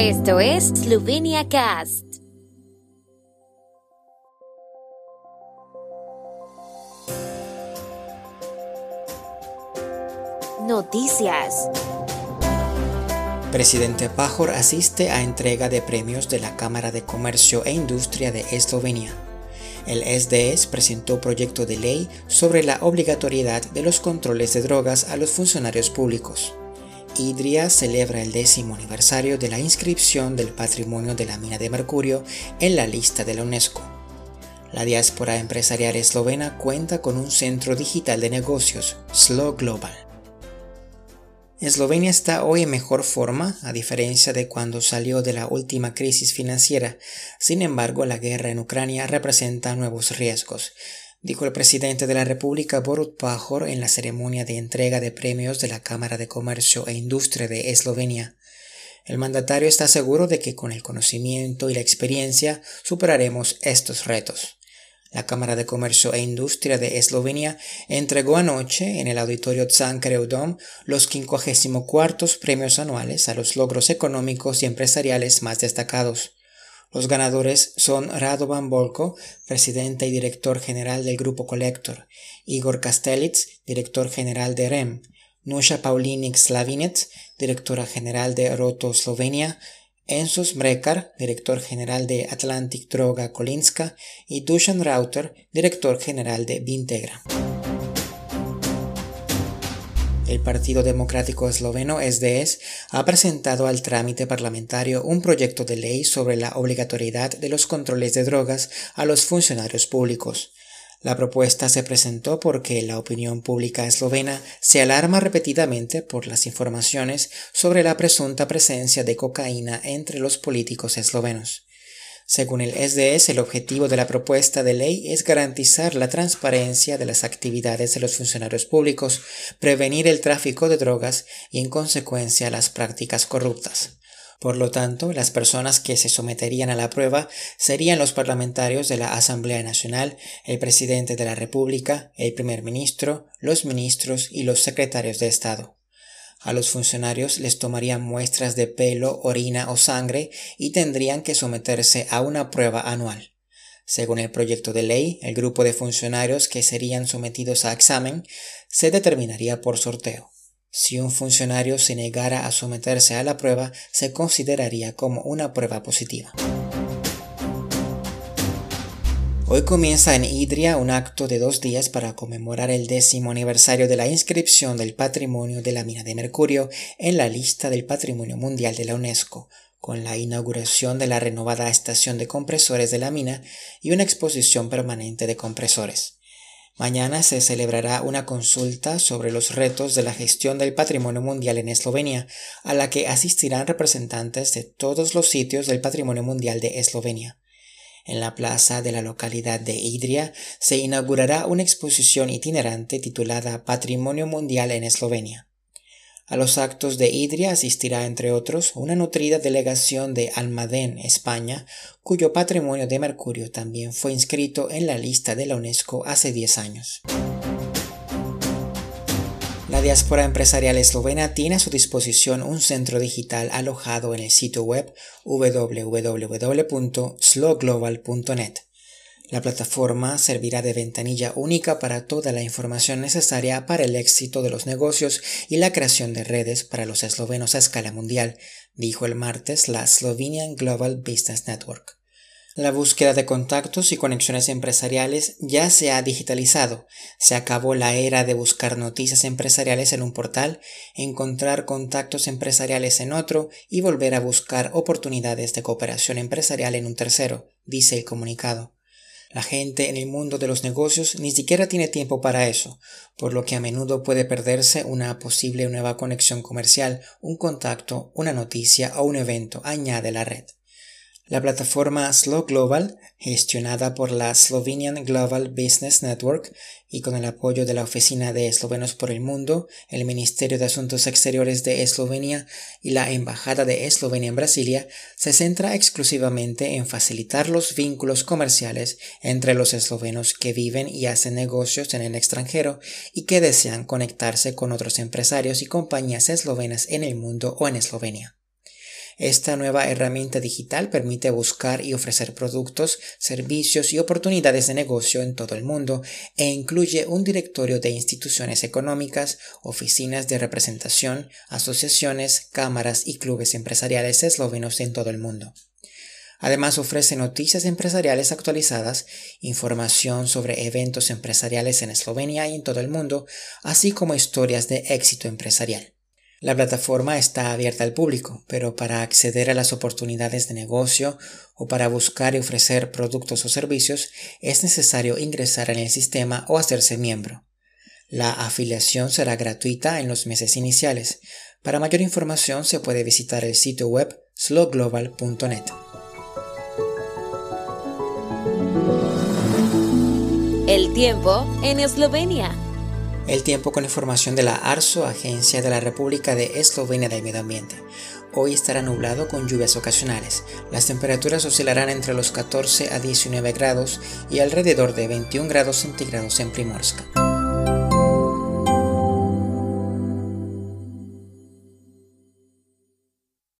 Esto es Slovenia Cast. Noticias. Presidente Pajor asiste a entrega de premios de la Cámara de Comercio e Industria de Eslovenia. El SDS presentó proyecto de ley sobre la obligatoriedad de los controles de drogas a los funcionarios públicos. Idria celebra el décimo aniversario de la inscripción del patrimonio de la mina de mercurio en la lista de la UNESCO. La diáspora empresarial eslovena cuenta con un centro digital de negocios, Slow Global. Eslovenia está hoy en mejor forma, a diferencia de cuando salió de la última crisis financiera. Sin embargo, la guerra en Ucrania representa nuevos riesgos, dijo el presidente de la República Borut Pajor en la ceremonia de entrega de premios de la Cámara de Comercio e Industria de Eslovenia. El mandatario está seguro de que con el conocimiento y la experiencia superaremos estos retos. La Cámara de Comercio e Industria de Eslovenia entregó anoche en el auditorio Tsankareu Dom los 54 premios anuales a los logros económicos y empresariales más destacados. Los ganadores son Radovan Volko, presidente y director general del Grupo Collector, Igor Kastelitz, director general de REM, Nusha Paulinik Slavinec, directora general de Roto Slovenia, Enzo Smrekar, director general de Atlantic Droga Kolinska, y Dusan Rauter, director general de Vintegra. El Partido Democrático Esloveno SDS ha presentado al trámite parlamentario un proyecto de ley sobre la obligatoriedad de los controles de drogas a los funcionarios públicos. La propuesta se presentó porque la opinión pública eslovena se alarma repetidamente por las informaciones sobre la presunta presencia de cocaína entre los políticos eslovenos. Según el SDS, el objetivo de la propuesta de ley es garantizar la transparencia de las actividades de los funcionarios públicos, prevenir el tráfico de drogas y, en consecuencia, las prácticas corruptas. Por lo tanto, las personas que se someterían a la prueba serían los parlamentarios de la Asamblea Nacional, el presidente de la República, el primer ministro, los ministros y los secretarios de Estado. A los funcionarios les tomarían muestras de pelo, orina o sangre y tendrían que someterse a una prueba anual. Según el proyecto de ley, el grupo de funcionarios que serían sometidos a examen se determinaría por sorteo. Si un funcionario se negara a someterse a la prueba, se consideraría como una prueba positiva. Hoy comienza en Idria un acto de dos días para conmemorar el décimo aniversario de la inscripción del patrimonio de la mina de mercurio en la lista del Patrimonio Mundial de la UNESCO, con la inauguración de la renovada estación de compresores de la mina y una exposición permanente de compresores. Mañana se celebrará una consulta sobre los retos de la gestión del patrimonio mundial en Eslovenia, a la que asistirán representantes de todos los sitios del patrimonio mundial de Eslovenia. En la plaza de la localidad de Idria se inaugurará una exposición itinerante titulada Patrimonio Mundial en Eslovenia. A los actos de Idria asistirá, entre otros, una nutrida delegación de Almadén, España, cuyo patrimonio de mercurio también fue inscrito en la lista de la UNESCO hace 10 años. La diáspora empresarial eslovena tiene a su disposición un centro digital alojado en el sitio web www.slowglobal.net. La plataforma servirá de ventanilla única para toda la información necesaria para el éxito de los negocios y la creación de redes para los eslovenos a escala mundial, dijo el martes la Slovenian Global Business Network. La búsqueda de contactos y conexiones empresariales ya se ha digitalizado. Se acabó la era de buscar noticias empresariales en un portal, encontrar contactos empresariales en otro y volver a buscar oportunidades de cooperación empresarial en un tercero, dice el comunicado. La gente en el mundo de los negocios ni siquiera tiene tiempo para eso, por lo que a menudo puede perderse una posible nueva conexión comercial, un contacto, una noticia o un evento, añade la red. La plataforma Slow Global, gestionada por la Slovenian Global Business Network y con el apoyo de la Oficina de Eslovenos por el Mundo, el Ministerio de Asuntos Exteriores de Eslovenia y la Embajada de Eslovenia en Brasilia, se centra exclusivamente en facilitar los vínculos comerciales entre los eslovenos que viven y hacen negocios en el extranjero y que desean conectarse con otros empresarios y compañías eslovenas en el mundo o en Eslovenia. Esta nueva herramienta digital permite buscar y ofrecer productos, servicios y oportunidades de negocio en todo el mundo e incluye un directorio de instituciones económicas, oficinas de representación, asociaciones, cámaras y clubes empresariales eslovenos en todo el mundo. Además ofrece noticias empresariales actualizadas, información sobre eventos empresariales en Eslovenia y en todo el mundo, así como historias de éxito empresarial. La plataforma está abierta al público, pero para acceder a las oportunidades de negocio o para buscar y ofrecer productos o servicios es necesario ingresar en el sistema o hacerse miembro. La afiliación será gratuita en los meses iniciales. Para mayor información se puede visitar el sitio web slowglobal.net. El tiempo en Eslovenia. El tiempo con información de la ARSO, Agencia de la República de Eslovenia del Medio Ambiente. Hoy estará nublado con lluvias ocasionales. Las temperaturas oscilarán entre los 14 a 19 grados y alrededor de 21 grados centígrados en Primorska.